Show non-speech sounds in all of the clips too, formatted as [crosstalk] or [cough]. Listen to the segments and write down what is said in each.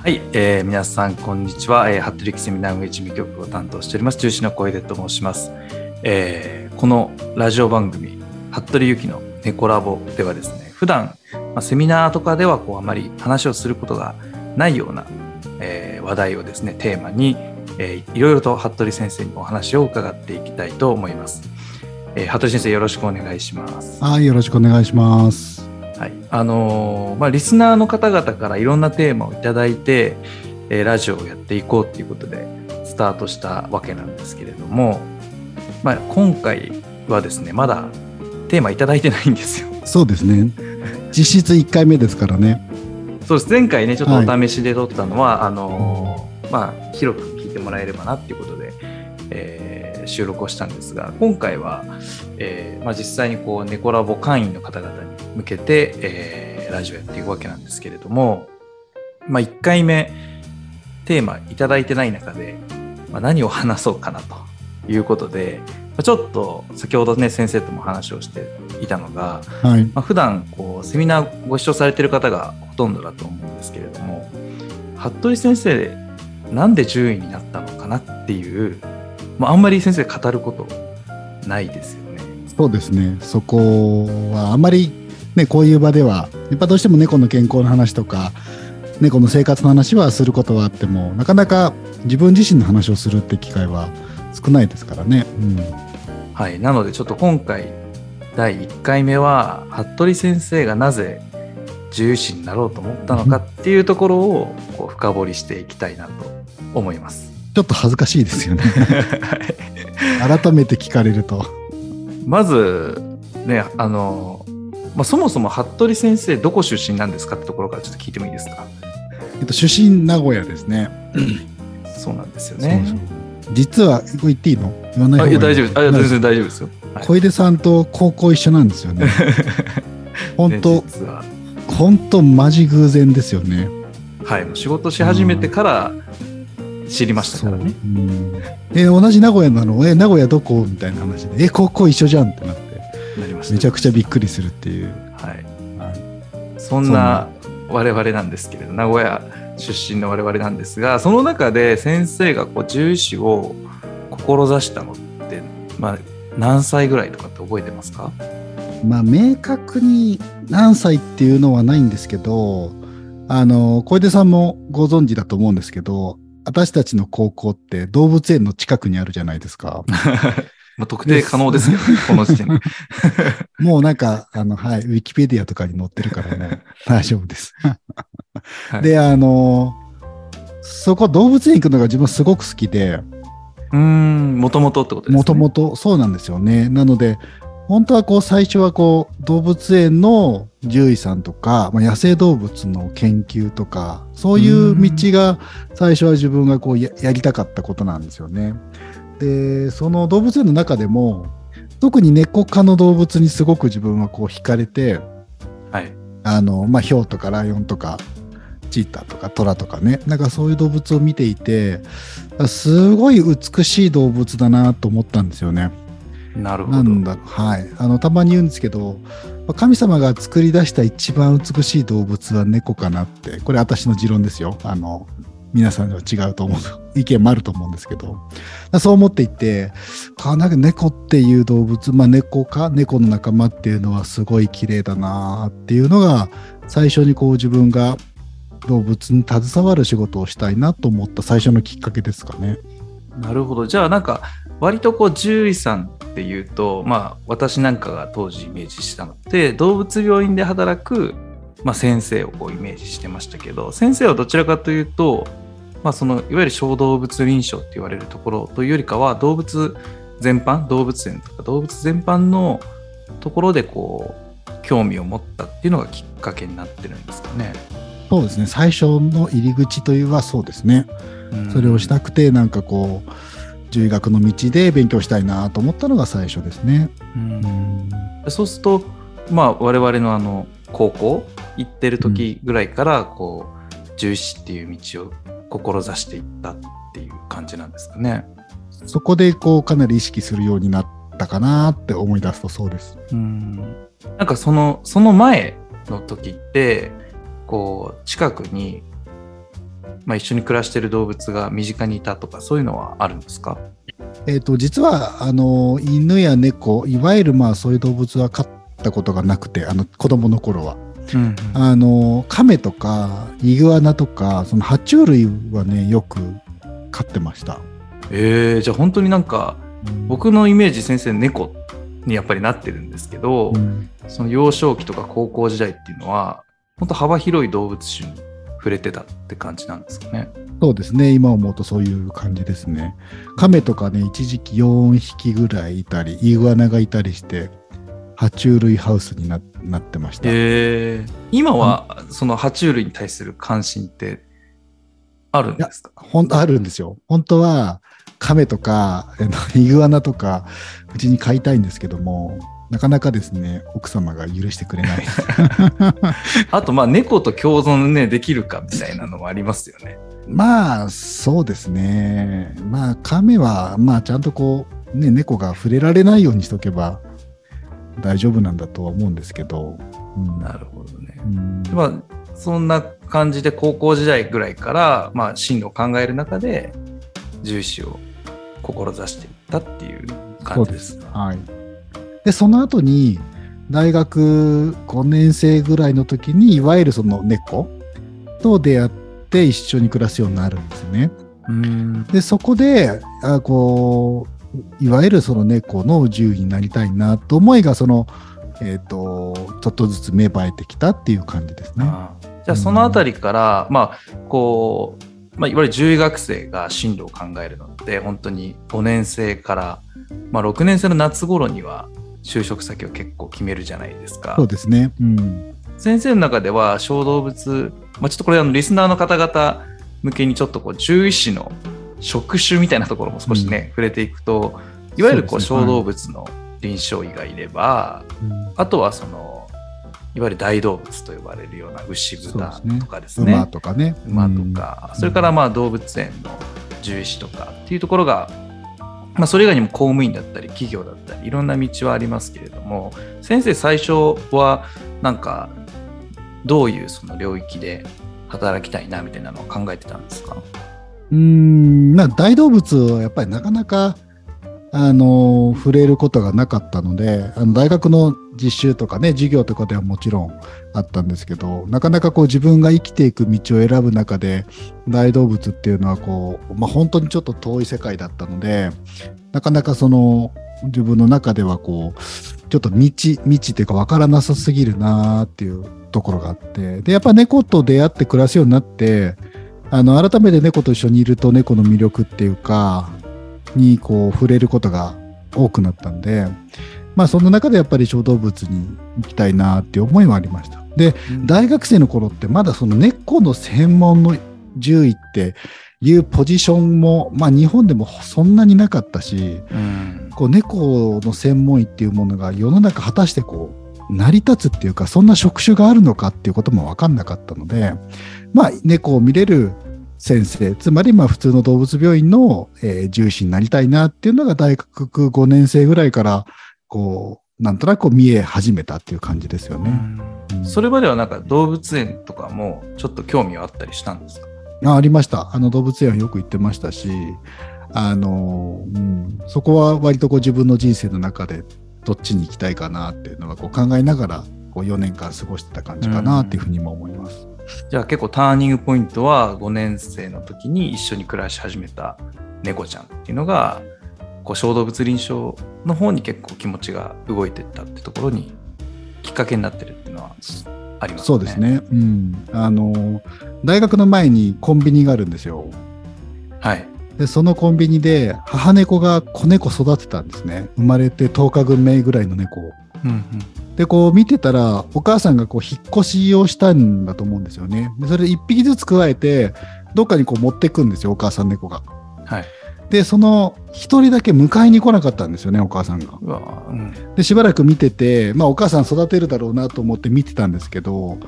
はい、えー、皆さんこんにちは、えー、服部セミナー運営事務局を担当しております。中止の小出と申します、えー、このラジオ番組服部由紀の猫ラボではですね普段、まあ、セミナーとかではこうあまり話をすることがないような、えー、話題をですねテーマに、えー、いろいろと服部先生にお話を伺っていきたいと思います、えー、服部先生よろしくお願いします。はいよろしくお願いします。はいあのー、まあ、リスナーの方々からいろんなテーマを頂いて、えー、ラジオをやっていこうということでスタートしたわけなんですけれども、まあ、今回はですねまだテーマ頂いてないんですよ。そうですね [laughs] 実質1回目ですからね。そうです前回ねちょっとお試しで撮ったのは、はい、あのー、まあ、広く聞いてもらえればなっていうことで、えー、収録をしたんですが今回は、えーまあ、実際にこう猫ラボ会員の方々に向けて、えー、ラジオやっていくわけなんですけれども、まあ、1回目テーマいただいてない中で、まあ、何を話そうかなということで、まあ、ちょっと先ほどね先生とも話をしていたのが、はい。まあ、普段こうセミナーご視聴されてる方がほとんどだと思うんですけれども服部先生なんで10位になったのかなっていう、まあ、あんまり先生語ることないですよね。そうですねそこはあんまりね、こういう場ではやっぱどうしても猫の健康の話とか猫の生活の話はすることはあってもなかなか自分自身の話をするって機会は少ないですからね。うん、はいなのでちょっと今回第1回目は服部先生がなぜ獣医師になろうと思ったのかっていうところをこう深掘りしていきたいなと思います。ちょっと恥ずかしいですよね。[laughs] 改めて聞かれると。まずねあのまあ、そもそも服部先生どこ出身なんですかってところからちょっと聞いてもいいですか、えっと、出身名古屋ですね、そうなんですよね。実はこれ言っていいの？言わない方がいい大丈夫あ全然大丈夫ですよ、はい、小出さんと高校一緒なんですよね。[laughs] 本当、本当マジ偶然ですよね。はい。仕事し始めてから知りましたからね、う。ん、え同じ名古屋なの？え名古屋どこ？みたいな話で。え高校一緒じゃんってなって。なりました。めちゃくちゃびっくりするっていう、はい、はい、そんな我々なんですけれど名古屋出身の我々なんですがその中で先生がこう獣医師を志したのってまあ何歳ぐらいとかって覚えてますか？まあ明確に何歳っていうのはないんですけどあの小出さんもご存知だと思うんですけど私たちの高校って動物園の近くにあるじゃないですか。[laughs] まあ、特定可能ですよね、この時点で。[laughs] もうなんか、あの、はい、ウィキペディアとかに載ってるからね、[laughs] 大丈夫です。はい、で、あの、そこ動物園行くのが自分すごく好きで。うん、もともとってことですね。もともと、そうなんですよね。なので、本当はこう最初はこう動物園の獣医さんとか、まあ、野生動物の研究とかそういう道が最初は自分がこうやりたかったことなんですよね。でその動物園の中でも特に猫科の動物にすごく自分はこう惹かれて、はいあのまあ、ヒョウとかライオンとかチーターとかトラとかねなんかそういう動物を見ていてすごい美しい動物だなと思ったんですよね。なるほど。なんだはい。あの、たまに言うんですけど、神様が作り出した一番美しい動物は猫かなって、これ私の持論ですよ。あの、皆さんには違うと思う [laughs] 意見もあると思うんですけどそう思っていてあなんか猫っていう動物まあ猫か猫の仲間っていうのはすごい綺麗だなっていうのが最初にこう自分が動物に携わる仕事をしたいなと思った最初のきっかけですかね。なるほどじゃあなんか割とこう獣医さんっていうとまあ私なんかが当時イメージしたのって動物病院で働くまあ、先生をこうイメージしてましたけど先生はどちらかというと、まあ、そのいわゆる小動物臨床って言われるところというよりかは動物全般動物園とか動物全般のところでこう興味を持ったっていうのがきっかけになってるんですかね。そうですね最初の入り口というはそうですね。それをしたくてなんかこう獣医学の道で勉強したいなと思ったのが最初ですね。うんそうするとまあ我々のあの高校行ってる時ぐらいからこう獣医師っていう道を志していったっていう感じなんですかね。そこでこうかなり意識するようになったかなって思い出すとそうです。うんなんかそのその前の時ってこう近くにまあ、一緒に暮らしてる動物が身近にいたとかそういうのはあるんですか？えっ、と、実は、あの、犬や猫、いわゆるまあそういう動物は飼ったことがなくて、あの、子供の頃は。うんあの、亀とか、イグアナとか、その爬虫類はね、よく飼ってました。えー、じゃあ本当になんか僕のイメージ先生猫にやっぱりなってるんですけど、うんその幼少期とか高校時代っていうのは本当幅広い動物種に触れてたって感じなんですかね。そうですね。今思うとそういう感じですね。亀とかね、一時期4匹ぐらいいたり、イグアナがいたりして、爬虫類ハウスにななってました。えー、今はその爬虫類に対する関心ってあるんですか？ほんあるんですよ。本当は、亀とか、イグアナとか、うちに飼いたいんですけども、なかなかですね、奥様が許してくれない。[laughs] あとまあ猫と共存ねできるかみたいなのもありますよね。まあ、そうですね。まあ、亀は、まあ、ちゃんとこう、ね、猫が触れられないようにしとけば大丈夫なんだとは思うんですけど。うんなるほどね。うんまあそんな感じで高校時代ぐらいから、まあ、進路を考える中で獣医師を志していったっていう感じですす。。はい。で、その後に、大学5年生ぐらいの時に、いわゆるその猫と出会って一緒に暮らすようになるんですね。うんで、そこで、あこう、いわゆるその猫の獣医になりたいなと思いが、その、えっ、と、ちょっとずつ芽生えてきたっていう感じですね。じゃあそのあたりから、まあこう、まあ、いわゆる獣医学生が進路を考えるのって本当に5年生から、まあ、6年生の夏頃には就職先を結構決めるじゃないですか。そうですね。うん。先生の中では小動物、まあ、ちょっとこれあのリスナーの方々向けにちょっとこう獣医師の職種みたいなところも少しね、触れていくといわゆるこう小動物の臨床医がいれば、うんあとはそのいわゆる大動物と呼ばれるような牛豚とかですね馬とかね。馬とか、それからまあ動物園の獣医師とかっていうところが、まあ、それ以外にも公務員だったり企業だったりいろんな道はありますけれども先生最初はなんかどういうその領域で働きたいなみたいなのを考えてたんですか？うん、まあ大動物はやっぱりなかなか、あの、触れることがなかったので、あの大学の実習とかね、授業とかではもちろんあったんですけど、なかなかこう自分が生きていく道を選ぶ中で、大動物っていうのはこう、まあ本当にちょっと遠い世界だったので、なかなかその、自分の中ではこう、ちょっと未知、未知っていうか分からなさすぎるなっていうところがあって、で、やっぱ猫と出会って暮らすようになって、あの、改めて猫と一緒にいると猫の魅力っていうか、にこう触れることが多くなったんで、まあその中でやっぱり小動物に行きたいなっていう思いはありました。で、大学生の頃ってまだその猫の専門の獣医っていうポジションも、まあ日本でもそんなになかったし、うんこう猫の専門医っていうものが世の中果たしてこう成り立つっていうかそんな職種があるのかっていうことも分かんなかったのでまあ猫を見れる先生つまりまあ普通の動物病院の、えー獣医師になりたいなっていうのが大学5年生ぐらいからこうなんとなくこう見え始めたっていう感じですよね。うんそれまではなんか動物園とかもちょっと興味はあったりしたんですか？あありました。あの動物園はよく行ってましたし、あの、うん、そこは割とこう自分の人生の中でどっちに行きたいかなっていうのはこう考えながらこう4年間過ごしてた感じかなっていうふうにも思います。じゃあ結構ターニングポイントは5年生の時に一緒に暮らし始めた猫ちゃんっていうのがこう小動物臨床の方に結構気持ちが動いてったってところにきっかけになってるっていうのはありますね。そうです。ね。うん。あの、大学の前にコンビニがあるんですよ。はい。で、そのコンビニで母猫が子猫育てたんですね。生まれて10日分目ぐらいの猫を。うんうんで、こう見てたら、お母さんがこう引っ越しをしたんだと思うんですよね。で、それで1匹ずつ加えて、どっかにこう持ってくんですよ、お母さん猫が。はい。で、その一人だけ迎えに来なかったんですよね、お母さんが。うんで、しばらく見てて、まあお母さん育てるだろうなと思って見てたんですけど、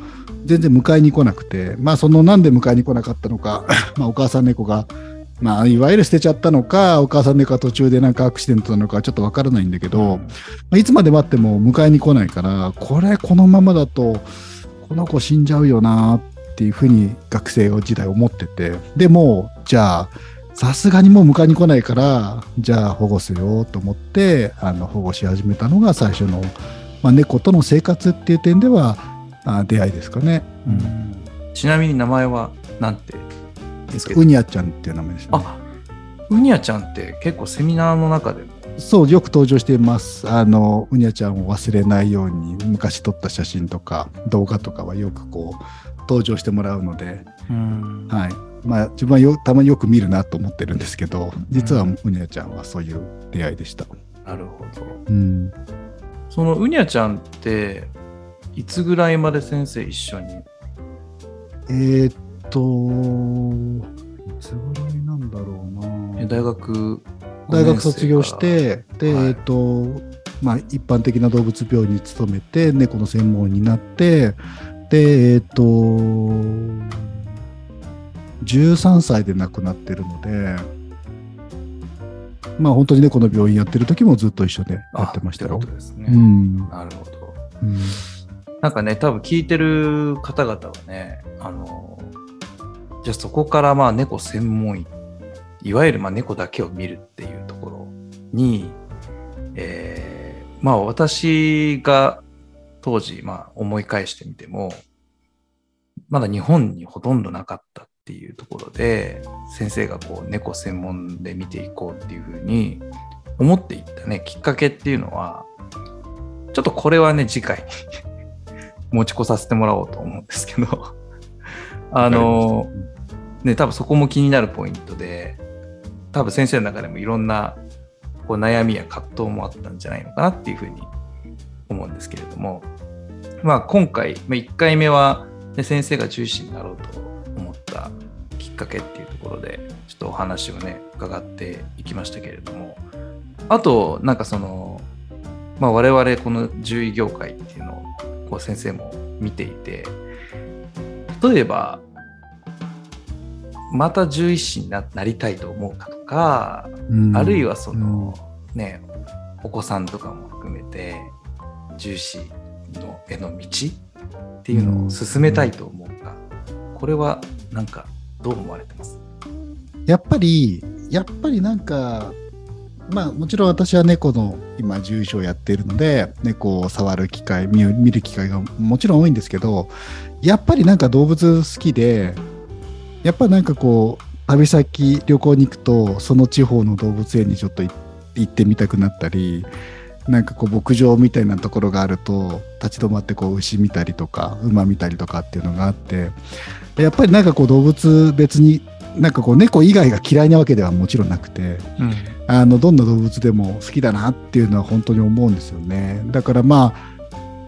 全然迎えに来なくて、まあそのなんで迎えに来なかったのか、[laughs] まあお母さん猫が、まあいわゆる捨てちゃったのか、お母さん猫が途中でなんかアクシデントなのかちょっとわからないんだけど、まあいつまで待っても迎えに来ないから、これこのままだと、この子死んじゃうよなってっていうふうに学生時代思っててでもじゃあさすがにもう迎えに来ないからじゃあ保護するよと思ってあの保護し始めたのが最初の、まあ、猫との生活っていう点ではあ出会いですかね、うん。ちなみに名前はなんて？ウニャちゃんっていう名前ですね。あウニャちゃんって結構セミナーの中でも？そうよく登場しています。あのウニャちゃんを忘れないように昔撮った写真とか動画とかはよくこう登場してもらうので、はいまあ、自分はよたまによく見るなと思ってるんですけど実はウニャちゃんはそういう出会いでした。なるほど、うん、そのウニャちゃんっていつぐらいまで先生一緒に？えー、っといつぐらいなんだろうな。大学大学卒業してで、はい、えー、っとまあ、一般的な動物病院に勤めて猫の専門になってでえっ、と13歳で亡くなってるのでまあ本当に猫の病院やってる時もずっと一緒でやってましたよ。ですね、うん、なるほど。うんなんかね、多分聞いてる方々はね、あの、じゃあそこからまあ猫専門医、いわゆるまあ猫だけを見るっていうところに、えー、まあ私が当時まあ思い返してみても、まだ日本にほとんどなかったっていうところで、先生がこう猫専門で見ていこうっていうふうに思っていったね、きっかけっていうのは、ちょっとこれはね、次回 [laughs] 持ち越させてもらおうと思うんですけどあの、ね、多分そこも気になるポイントで、多分先生の中でもいろんなこう悩みや葛藤もあったんじゃないのかなっていうふうに思うんですけれども、まあ今回、まあ、1回目は、ね、先生が中心になろうと思ったきっかけっていうところで、ちょっとお話をね、伺っていきましたけれども、あと、なんかその、まあ我々この獣医業界っていうのをこう先生も見ていて例えばまた獣医師になりたいと思うかとか、うん、あるいはその、うん、ねお子さんとかも含めて獣医師のへの道っていうのを進めたいと思うか、うん、これはなんかどう思われてます？やっぱりやっぱりなんかまあもちろん私は猫の今獣医師をやっているので猫を触る機会見る機会がもちろん多いんですけどやっぱりなんか動物好きでやっぱなんかこう旅先旅行に行くとその地方の動物園にちょっと行ってみたくなったりなんかこう牧場みたいなところがあると立ち止まってこう牛見たりとか馬見たりとかっていうのがあってやっぱりなんかこう動物別になんかこう猫以外が嫌いなわけではもちろんなくて、うん、あのどんな動物でも好きだなっていうのは本当に思うんですよね。だからまあ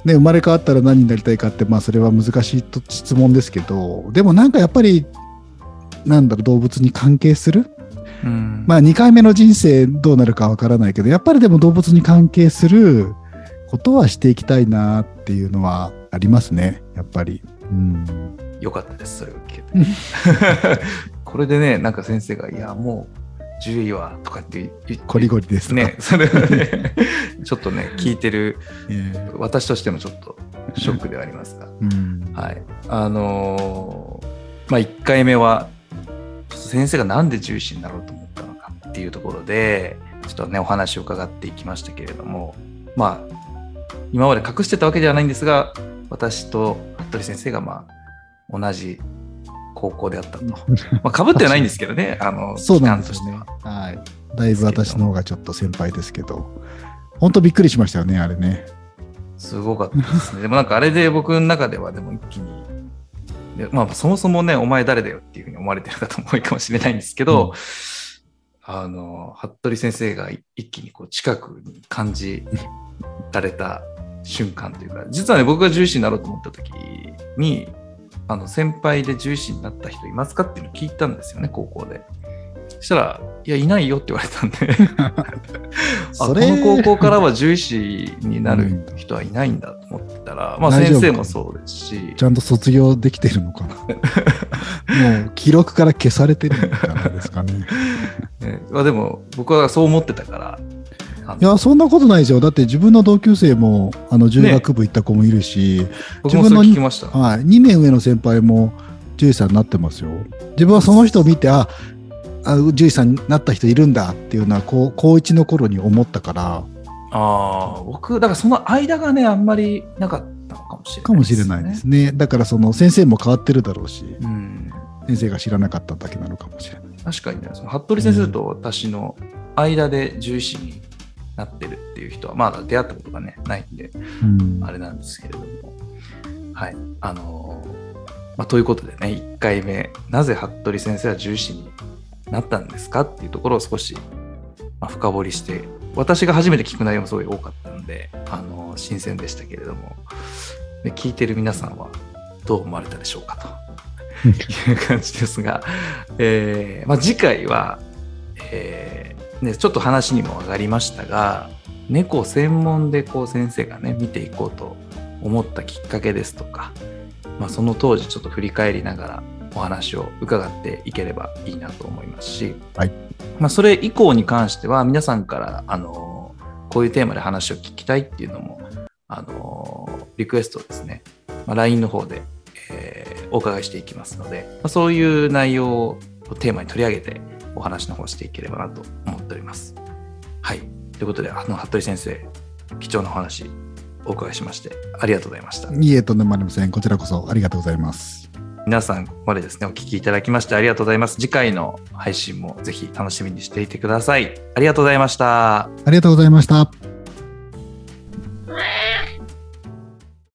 ね、生まれ変わったら何になりたいかって、まあ、それは難しい質問ですけどでもなんかやっぱりなんだろう動物に関係する、うん、まあ2回目の人生どうなるかわからないけどやっぱりでも動物に関係することはしていきたいなっていうのはありますねやっぱり。うん、よかったですそれを聞けて。[laughs] これでねなんか先生が「いやもう10位はとかって言コリゴリですね。それはね、[laughs] ちょっとね、聞いてる、[laughs] 私としてもちょっとショックではありますが、うん、はい。あのー、まあ、1回目は、先生がなんで重視になろうと思ったのかっていうところで、ちょっとね、お話を伺っていきましたけれども、まあ、今まで隠してたわけではないんですが、私と服部先生が、まあ、同じ高校であったと。まあ、かぶってはないんですけどね、[laughs] あの、そうなんですね。はい。だいぶ私の方がちょっと先輩ですけど、本当びっくりしましたよね、あれね。すごかったですね。でもなんかあれで僕の中ではでも一気に、まあそもそもね、お前誰だよっていうふうに思われてる方も多いかもしれないんですけど、うん、あの、服部先生が一気にこう近くに感じられた瞬間というか、実はね、僕が重視になろうと思った時に、あの先輩で獣医師になった人いますかっていうのを聞いたんですよね、高校で。そしたら、いや、いないよって言われたんで。[laughs] あこの高校からは獣医師になる人はいないんだと思ってたら、うん、まあ先生もそうですし。ちゃんと卒業できてるのかな？[laughs] もう記録から消されてるんじゃないですかね。[laughs] ねまあ、でも僕はそう思ってたから、いや、そんなことないですよ。だって自分の同級生も、あの、獣学部行った子もいるし、ね、自分のはい、2年上の先輩も、獣医さんになってますよ。自分はその人を見て、あ、あ獣医さんになった人いるんだっていうのは、高1の頃に思ったから。ああ、僕、だからその間がね、あんまりなかったのかもしれない、かもしれないです。ね。だからその先生も変わってるだろうし、うん。先生が知らなかっただけなのかもしれない。確かにね、その服部先生と私の間で獣医師になってるっていう人は、まだ出会ったことがね、ないんで、うんあれなんですけれども。はい。あのーまあ、ということでね、1回目、なぜ服部先生は獣医師になったんですかっていうところを少し、まあ、深掘りして、私が初めて聞く内容もすごい多かったので、あの新鮮でしたけれども、で聞いてる皆さんはどう思われたでしょうかと。いう感じですが、えーまあ、次回は、えーね、ちょっと話にも上がりましたが猫専門でこう先生がね見ていこうと思ったきっかけですとか、まあ、その当時ちょっと振り返りながらお話を伺っていければいいなと思いますし、はいまあ、それ以降に関しては皆さんからあのこういうテーマで話を聞きたいっていうのもあのリクエストをですね、まあ、LINE の方で、えーお伺いしていきますので、まあ、そういう内容をテーマに取り上げてお話の方していければなと思っております。はい。ということで、あの、服部先生、貴重なお話お伺いしまして、ありがとうございました。いいえ、とんでもありません。こちらこそありがとうございます。皆さん、までですね、お聞きいただきましてありがとうございます。次回の配信もぜひ楽しみにしていてください。ありがとうございました。ありがとうございました。